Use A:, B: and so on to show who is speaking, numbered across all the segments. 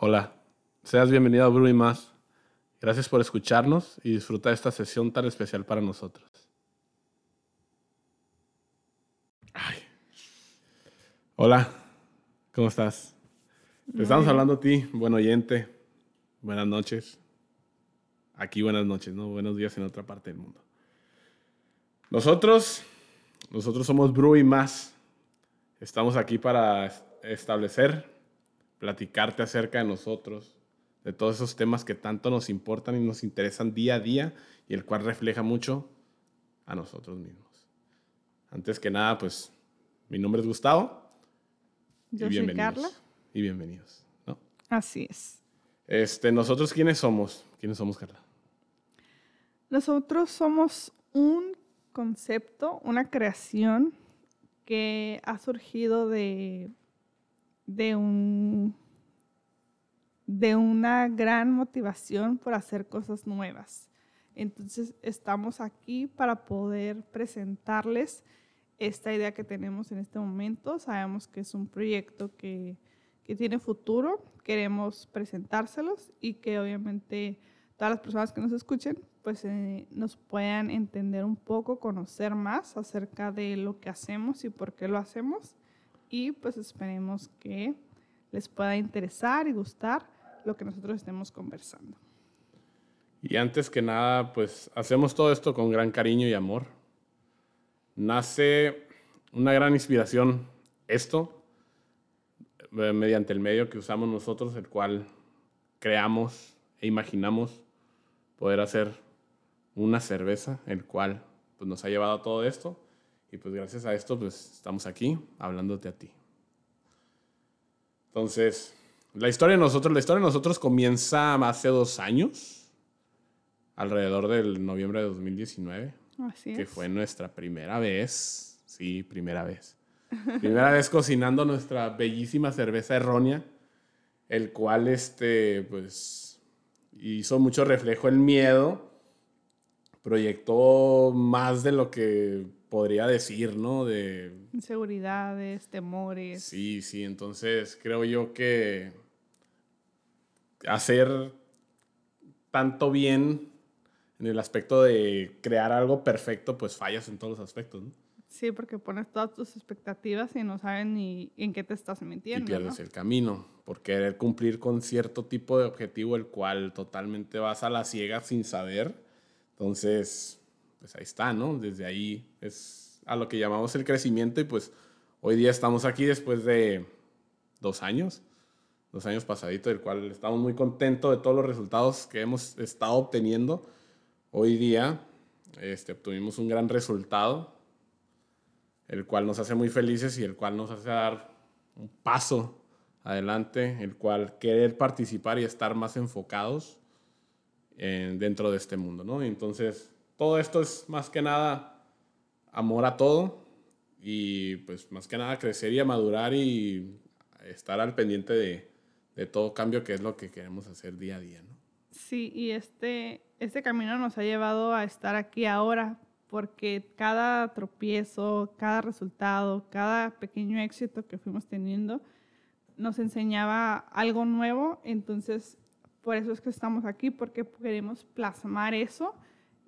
A: Hola, seas bienvenido a Brew y Más. Gracias por escucharnos y disfruta de esta sesión tan especial para nosotros. Ay. Hola, ¿cómo estás? Te estamos hablando a ti, buen oyente. Buenas noches. Aquí buenas noches, ¿no? Buenos días en otra parte del mundo. Nosotros, nosotros somos Brew y Más. Estamos aquí para establecer, platicarte acerca de nosotros, de todos esos temas que tanto nos importan y nos interesan día a día y el cual refleja mucho a nosotros mismos. Antes que nada, pues mi nombre es Gustavo.
B: Yo
A: y
B: soy
A: bienvenidos.
B: Carla.
A: Y bienvenidos. ¿no?
B: Así es.
A: Este, nosotros quiénes somos? ¿Quiénes somos, Carla?
B: Nosotros somos un concepto, una creación que ha surgido de, de, un, de una gran motivación por hacer cosas nuevas. Entonces estamos aquí para poder presentarles esta idea que tenemos en este momento. Sabemos que es un proyecto que, que tiene futuro, queremos presentárselos y que obviamente todas las personas que nos escuchen pues eh, nos puedan entender un poco, conocer más acerca de lo que hacemos y por qué lo hacemos y pues esperemos que les pueda interesar y gustar lo que nosotros estemos conversando.
A: Y antes que nada, pues hacemos todo esto con gran cariño y amor. Nace una gran inspiración esto eh, mediante el medio que usamos nosotros, el cual creamos e imaginamos poder hacer una cerveza, el cual pues, nos ha llevado a todo esto. Y pues gracias a esto, pues estamos aquí hablándote a ti. Entonces, la historia de nosotros, la historia de nosotros comienza hace dos años, alrededor del noviembre de 2019,
B: Así
A: que
B: es.
A: fue nuestra primera vez, sí, primera vez. primera vez cocinando nuestra bellísima cerveza errónea, el cual, este, pues, hizo mucho reflejo el miedo, proyectó más de lo que podría decir, ¿no? De,
B: Inseguridades, temores.
A: Sí, sí, entonces creo yo que hacer tanto bien en el aspecto de crear algo perfecto, pues fallas en todos los aspectos, ¿no?
B: Sí, porque pones todas tus expectativas y no saben ni en qué te estás
A: Y
B: metiendo.
A: pierdes
B: ¿no?
A: el camino por querer cumplir con cierto tipo de objetivo, el cual totalmente vas a la ciega sin saber. Entonces, pues ahí está, ¿no? Desde ahí es a lo que llamamos el crecimiento y pues hoy día estamos aquí después de dos años, dos años pasaditos, del cual estamos muy contentos de todos los resultados que hemos estado obteniendo. Hoy día este, obtuvimos un gran resultado, el cual nos hace muy felices y el cual nos hace dar un paso adelante, el cual querer participar y estar más enfocados en- dentro de este mundo, ¿no? Entonces, todo esto es más que nada amor a todo y pues más que nada crecer y madurar y estar al pendiente de, de todo cambio que es lo que queremos hacer día a día, ¿no?
B: Sí, y este, este camino nos ha llevado a estar aquí ahora, porque cada tropiezo, cada resultado, cada pequeño éxito que fuimos teniendo nos enseñaba algo nuevo, entonces por eso es que estamos aquí, porque queremos plasmar eso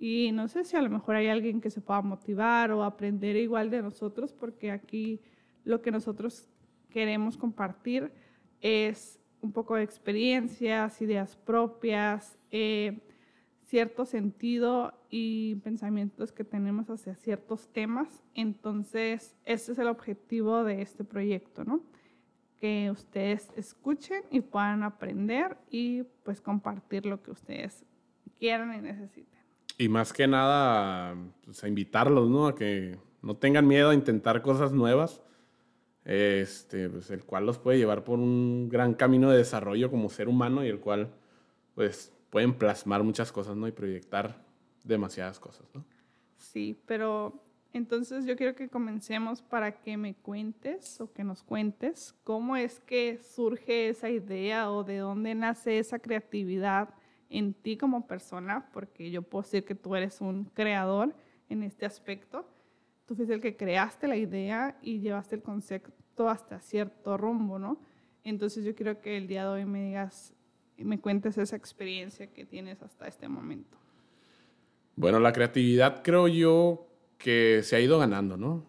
B: y no sé si a lo mejor hay alguien que se pueda motivar o aprender igual de nosotros, porque aquí lo que nosotros queremos compartir es un poco de experiencias, ideas propias, eh, cierto sentido y pensamientos que tenemos hacia ciertos temas. Entonces, ese es el objetivo de este proyecto, ¿no? Que ustedes escuchen y puedan aprender y pues compartir lo que ustedes quieran y necesiten.
A: Y más que nada, pues, a invitarlos, ¿no? A que no tengan miedo a intentar cosas nuevas, este, pues, el cual los puede llevar por un gran camino de desarrollo como ser humano y el cual, pues, pueden plasmar muchas cosas, ¿no? Y proyectar demasiadas cosas, ¿no?
B: Sí, pero entonces yo quiero que comencemos para que me cuentes o que nos cuentes cómo es que surge esa idea o de dónde nace esa creatividad en ti como persona, porque yo puedo decir que tú eres un creador en este aspecto. Tú fuiste el que creaste la idea y llevaste el concepto hasta cierto rumbo, ¿no? Entonces yo quiero que el día de hoy me digas, me cuentes esa experiencia que tienes hasta este momento.
A: Bueno, la creatividad creo yo que se ha ido ganando, ¿no?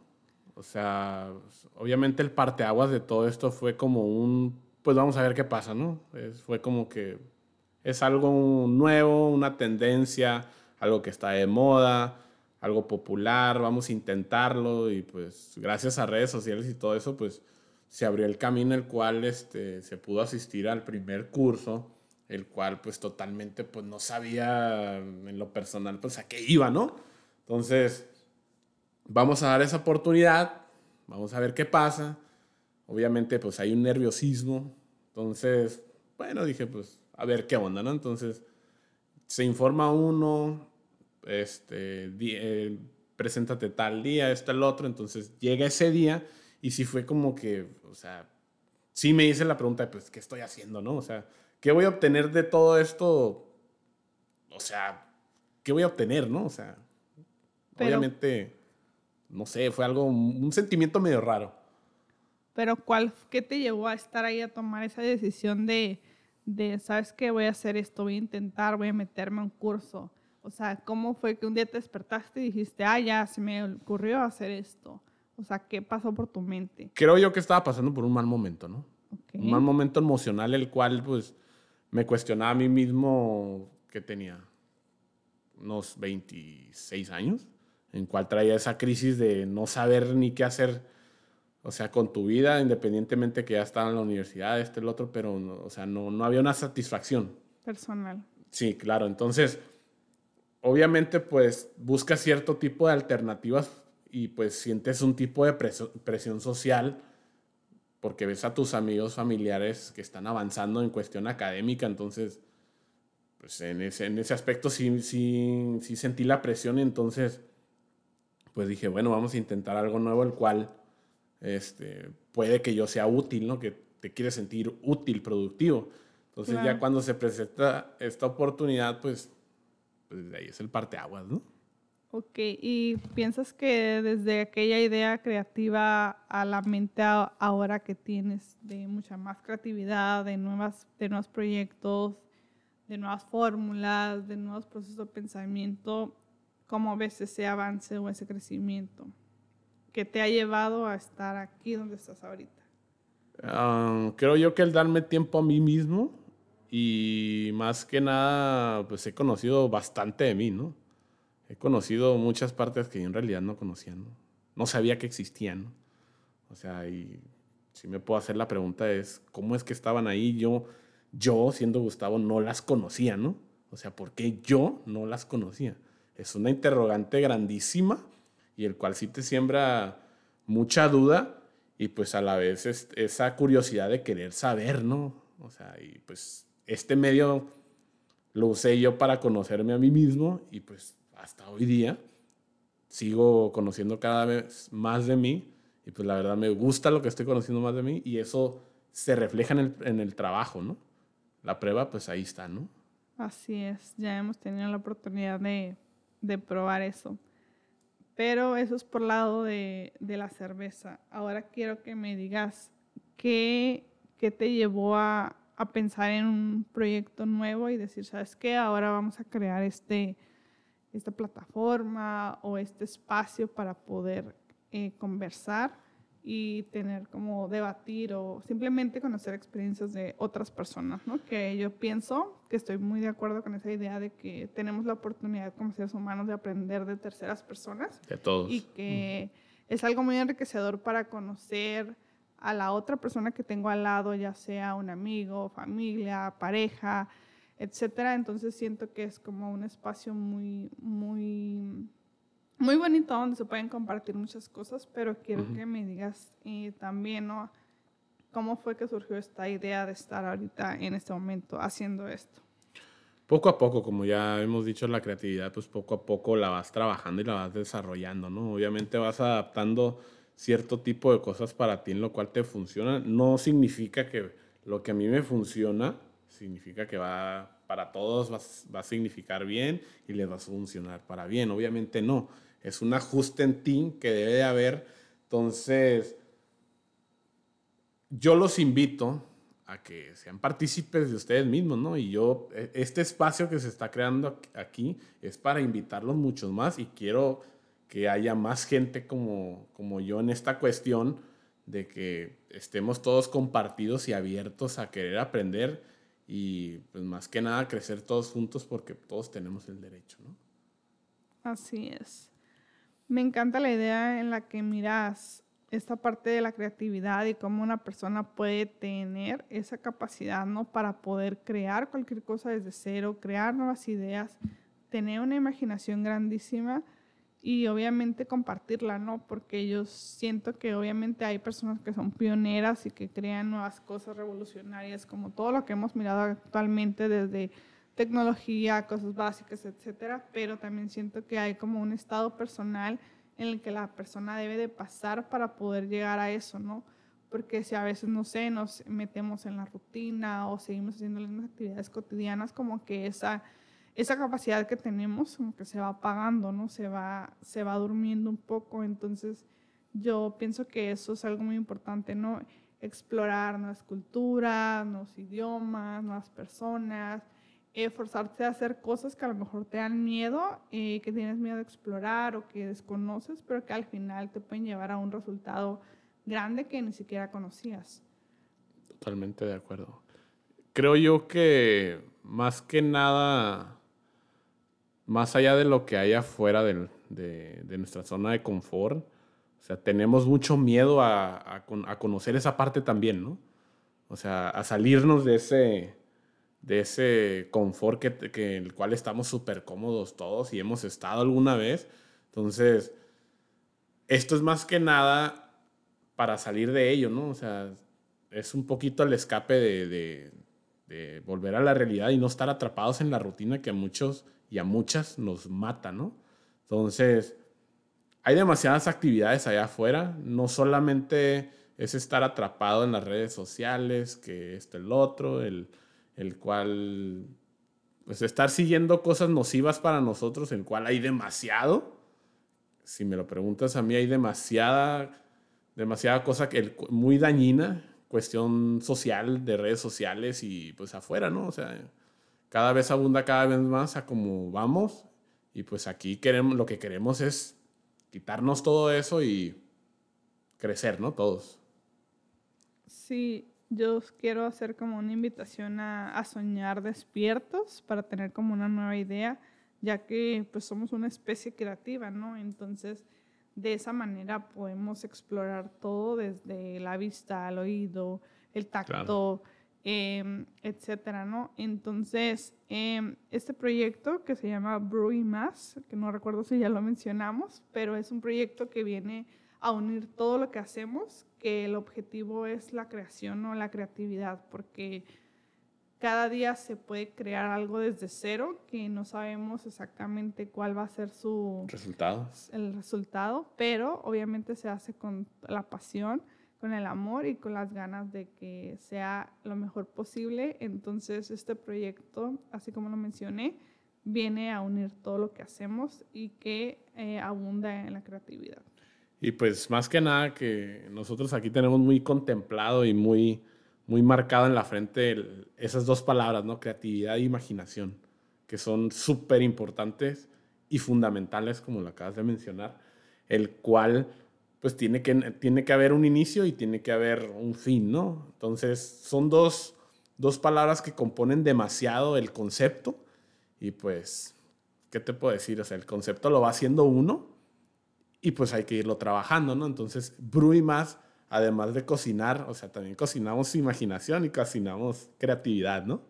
A: O sea, obviamente el parteaguas de todo esto fue como un, pues vamos a ver qué pasa, ¿no? fue como que es algo nuevo, una tendencia, algo que está de moda, algo popular, vamos a intentarlo y pues gracias a redes sociales y todo eso, pues se abrió el camino el cual este, se pudo asistir al primer curso, el cual pues totalmente pues no sabía en lo personal pues a qué iba, ¿no? Entonces, vamos a dar esa oportunidad, vamos a ver qué pasa. Obviamente pues hay un nerviosismo, entonces, bueno, dije pues a ver qué onda, ¿no? Entonces, se informa uno, este, eh, preséntate tal día, este, el otro, entonces llega ese día y sí fue como que, o sea, sí me hice la pregunta de, pues, ¿qué estoy haciendo, no? O sea, ¿qué voy a obtener de todo esto? O sea, ¿qué voy a obtener, no? O sea, obviamente, no sé, fue algo, un sentimiento medio raro.
B: Pero ¿cuál, qué te llevó a estar ahí a tomar esa decisión de, de, sabes qué, voy a hacer esto, voy a intentar, voy a meterme a un curso? O sea, ¿cómo fue que un día te despertaste y dijiste, ah, ya se me ocurrió hacer esto? O sea, ¿qué pasó por tu mente?
A: Creo yo que estaba pasando por un mal momento, ¿no? Un mal momento emocional, el cual, pues, me cuestionaba a mí mismo que tenía unos 26 años, en cual traía esa crisis de no saber ni qué hacer, o sea, con tu vida, independientemente que ya estaba en la universidad, este, el otro, pero, o sea, no, no había una satisfacción.
B: Personal.
A: Sí, claro. Entonces, obviamente pues buscas cierto tipo de alternativas y pues sientes un tipo de presión social porque ves a tus amigos familiares que están avanzando en cuestión académica, entonces pues en ese, en ese aspecto sí, sí, sí sentí la presión y entonces pues dije, bueno, vamos a intentar algo nuevo, el cual este, puede que yo sea útil, ¿no? Que te quieres sentir útil, productivo. Entonces ya cuando se presenta esta oportunidad, pues pues ahí es el parteaguas, ¿no?
B: Ok, ¿y piensas que desde aquella idea creativa a la mente ahora que tienes de mucha más creatividad, de, nuevas, de nuevos proyectos, de nuevas fórmulas, de nuevos procesos de pensamiento, cómo ves ese avance o ese crecimiento que te ha llevado a estar aquí donde estás ahorita?
A: Ah, creo yo que el darme tiempo a mí mismo y más que nada, pues he conocido bastante de mí, ¿no? He conocido muchas partes que yo en realidad no conocía, ¿no? No sabía que existían. O sea, y si me puedo hacer la pregunta es, ¿cómo es que estaban ahí? Yo, yo siendo Gustavo, no las conocía, ¿no? O sea, ¿por qué yo no las conocía? Es una interrogante grandísima y el cual sí te siembra mucha duda y pues a la vez es, esa curiosidad de querer saber, ¿no? O sea, y pues este medio lo usé yo para conocerme a mí mismo y pues hasta hoy día sigo conociendo cada vez más de mí y pues la verdad me gusta lo que estoy conociendo más de mí y eso se refleja en el, en el trabajo, ¿no? La prueba pues ahí está, ¿no?
B: Así es, ya hemos tenido la oportunidad de, de probar eso. Pero eso es por lado de, de, la cerveza. Ahora quiero que me digas qué, qué te llevó a, a pensar en un proyecto nuevo y decir, ¿sabes qué? Ahora vamos a crear este, esta plataforma o este espacio para poder eh, conversar y tener como debatir o simplemente conocer experiencias de otras personas, ¿no? Que yo pienso que estoy muy de acuerdo con esa idea de que tenemos la oportunidad como seres humanos de aprender de terceras personas.
A: De todos.
B: Y que es algo muy enriquecedor para conocer a la otra persona que tengo al lado, ya sea un amigo, familia, pareja, etcétera. Entonces siento que es como un espacio muy, muy, muy bonito donde se pueden compartir muchas cosas, pero quiero que me digas eh, también, ¿no? ¿Cómo fue que surgió esta idea de estar ahorita en este momento haciendo esto?
A: Poco a poco, como ya hemos dicho, la creatividad, pues poco a poco la vas trabajando y la vas desarrollando, ¿no? Obviamente vas adaptando cierto tipo de cosas para ti en lo cual te funciona. No significa que lo que a mí me funciona, significa que va para todos va, a significar bien y les va a funcionar para bien. Obviamente no. Es un ajuste en ti que debe de haber. Entonces, yo los invito a que sean partícipes de ustedes mismos, ¿no? Y yo, e, este espacio que se está creando aquí es para invitarlos muchos más y quiero que haya más gente como, como yo en esta cuestión de que estemos todos compartidos y abiertos a querer aprender y pues más que nada crecer todos juntos porque todos tenemos el derecho, ¿no?
B: Así es. Me encanta la idea en la que miras esta parte de la creatividad y cómo una persona puede tener esa capacidad, ¿no? Para poder crear cualquier cosa desde cero, crear nuevas ideas, tener una imaginación grandísima y obviamente compartirla, ¿no? Porque yo siento que obviamente hay personas que son pioneras y que crean nuevas cosas revolucionarias, como todo lo que hemos mirado actualmente desde tecnología, cosas básicas, etcétera, pero también siento que hay como un estado personal en el que la persona debe de pasar para poder llegar a eso, ¿no? Porque si a veces, no sé, nos metemos en la rutina o seguimos haciendo las mismas actividades cotidianas, como que esa, esa capacidad que tenemos como que se va apagando, ¿no? Se va, se va durmiendo un poco. Entonces, yo pienso que eso es algo muy importante, ¿no? Explorar nuevas culturas, nuevos idiomas, nuevas personas, esforzarte a hacer cosas que a lo mejor te dan miedo, eh, que tienes miedo de explorar o que desconoces, pero que al final te pueden llevar a un resultado grande que ni siquiera conocías.
A: Totalmente de acuerdo. Creo yo que más que nada, más allá de lo que hay afuera de, de, nuestra zona de confort, o sea, tenemos mucho miedo a, a, a conocer esa parte también, ¿no? O sea, a salirnos de ese, de ese confort que, que el cual estamos súper cómodos todos y hemos estado alguna vez. Entonces, esto es más que nada para salir de ello, ¿no? O sea, es un poquito el escape de, de, volver a la realidad y no estar atrapados en la rutina que a muchos y a muchas nos mata, ¿no? Entonces, hay demasiadas actividades allá afuera, no solamente es estar atrapado en las redes sociales, que esto, el otro, el el cual, pues estar siguiendo cosas nocivas para nosotros, el cual hay demasiado. Si me lo preguntas a mí, hay demasiada, demasiada cosa que, muy dañina, cuestión social, de redes sociales y pues afuera, ¿no? O sea, cada vez abunda cada vez más a como vamos y pues aquí queremos, lo que queremos es quitarnos todo eso y crecer, ¿no? Todos.
B: Sí, yo quiero hacer como una invitación a, soñar despiertos para tener como una nueva idea, ya que pues somos una especie creativa, ¿no? Entonces, de esa manera podemos explorar todo desde la vista, al oído, el tacto, em, etcétera, ¿no? Entonces, em, este proyecto que se llama Brew y Más, que no recuerdo si ya lo mencionamos, pero es un proyecto que viene a unir todo lo que hacemos, que el objetivo es la creación o la creatividad, porque cada día se puede crear algo desde cero que no sabemos exactamente cuál va a ser su
A: resultado.
B: El resultado, pero obviamente se hace con la pasión, con el amor y con las ganas de que sea lo mejor posible. Entonces este proyecto, así como lo mencioné, viene a unir todo lo que hacemos y que eh, abunda en la creatividad.
A: Y pues más que nada que nosotros aquí tenemos muy contemplado y muy, muy marcado en la frente esas dos palabras, ¿no? Creatividad e imaginación, que son súper importantes y fundamentales, como lo acabas de mencionar, el cual pues tiene que, tiene que haber un inicio y tiene que haber un fin, ¿no? Entonces son dos, dos palabras que componen demasiado el concepto y pues, ¿qué te puedo decir? O sea, el concepto lo va haciendo uno y pues hay que irlo trabajando, ¿no? Entonces, Bru y más, además de cocinar, o sea, también cocinamos imaginación y cocinamos creatividad, ¿no?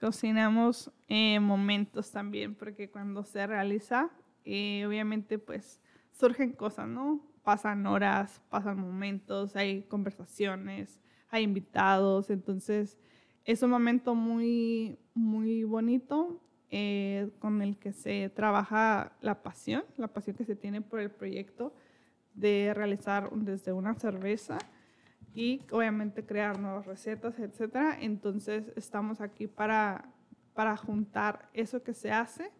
B: Cocinamos eh, momentos también, porque cuando se realiza, eh, obviamente pues surgen cosas, ¿no? Pasan horas, pasan momentos, hay conversaciones, hay invitados, entonces es un momento muy, muy bonito eh, con el que se trabaja la pasión, la pasión que se tiene por el proyecto de realizar desde una cerveza y obviamente crear nuevas recetas, etc. Entonces estamos aquí para, para juntar eso que se hace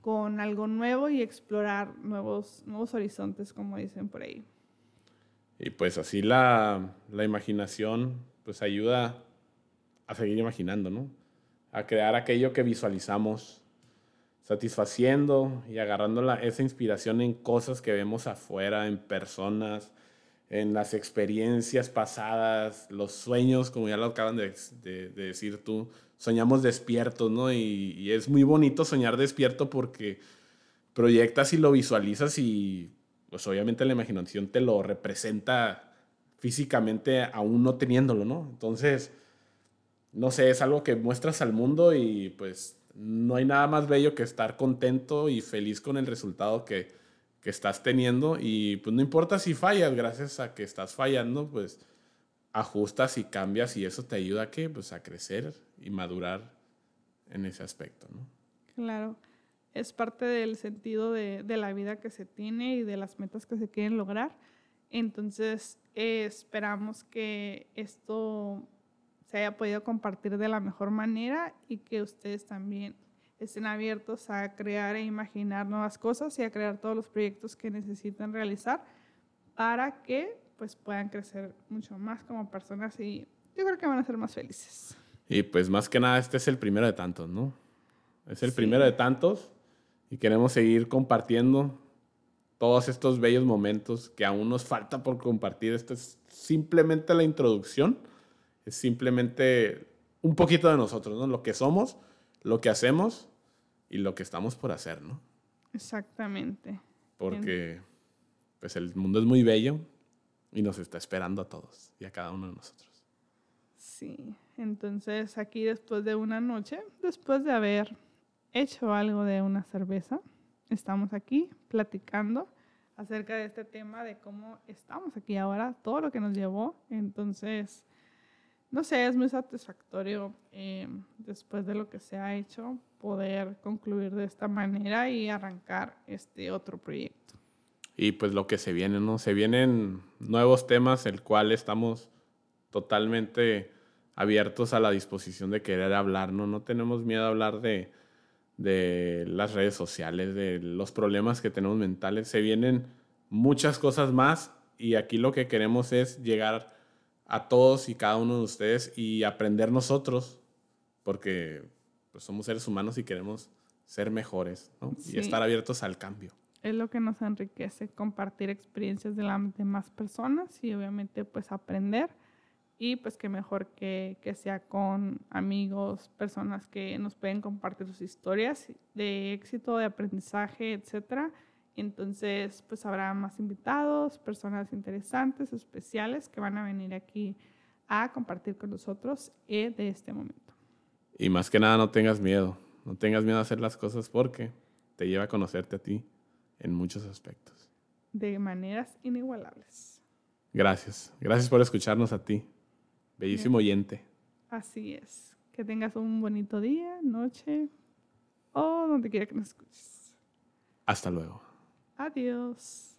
B: con algo nuevo y explorar nuevos, nuevos horizontes, como dicen por ahí.
A: Y pues así la, la imaginación pues ayuda a seguir imaginando, ¿no? A crear aquello que visualizamos, satisfaciendo y agarrando la, esa inspiración en cosas que vemos afuera, en personas, en las experiencias pasadas, los sueños, como ya lo acaban de, de, decir tú, soñamos despiertos, ¿no? Y, y, es muy bonito soñar despierto porque proyectas y lo visualizas y pues obviamente la imaginación te lo representa físicamente aún no teniéndolo, ¿no? Entonces, no sé, es algo que muestras al mundo y pues no hay nada más bello que estar contento y feliz con el resultado que, que estás teniendo y pues no importa si fallas, gracias a que estás fallando, pues ajustas y cambias y eso te ayuda a qué? Pues a crecer y madurar en ese aspecto, ¿no?
B: Claro, es parte del sentido de, de la vida que se tiene y de las metas que se quieren lograr. Entonces, eh, esperamos que esto se haya podido compartir de la mejor manera y que ustedes también estén abiertos a crear e imaginar nuevas cosas y a crear todos los proyectos que necesitan realizar para que pues puedan crecer mucho más como personas y yo creo que van a ser más felices.
A: Y pues más que nada este es el primero de tantos, ¿no? Es el primero de tantos y queremos seguir compartiendo todos estos bellos momentos que aún nos falta por compartir. Esto es simplemente la introducción es simplemente un poquito de nosotros, ¿no? Lo que somos, lo que hacemos y lo que estamos por hacer, ¿no?
B: Exactamente.
A: Porque pues el mundo es muy bello y nos está esperando a todos y a cada uno de nosotros.
B: Sí, entonces aquí después de una noche, después de haber hecho algo de una cerveza, estamos aquí platicando acerca de este tema, de cómo estamos aquí ahora, todo lo que nos llevó. Entonces, no sé, es muy satisfactorio eh, después de lo que se ha hecho poder concluir de esta manera y arrancar este otro proyecto.
A: Y pues lo que se viene, ¿no? Se vienen nuevos temas, el cual estamos totalmente abiertos a la disposición de querer hablar, ¿no? No tenemos miedo a hablar de, de las redes sociales, de los problemas que tenemos mentales. Se vienen muchas cosas más y aquí lo que queremos es llegar a todos y cada uno de ustedes y aprender nosotros, porque pues, somos seres humanos y queremos ser mejores y estar abiertos al cambio.
B: Es lo que nos enriquece, compartir experiencias de las demás personas y obviamente pues aprender. Y pues que mejor que, que sea con amigos, personas que nos pueden compartir sus historias de éxito, de aprendizaje, etcétera entonces, pues habrá más invitados, personas interesantes, especiales, que van a venir aquí a compartir con nosotros eh, de este momento.
A: Y más que nada, no tengas miedo. No tengas miedo a hacer las cosas porque te lleva a conocerte a ti en muchos aspectos.
B: De maneras inigualables.
A: Gracias. Gracias por escucharnos a ti. Bellísimo oyente.
B: Así es. Que tengas un bonito día, noche o donde quiera que nos escuches.
A: Hasta luego.
B: Adiós.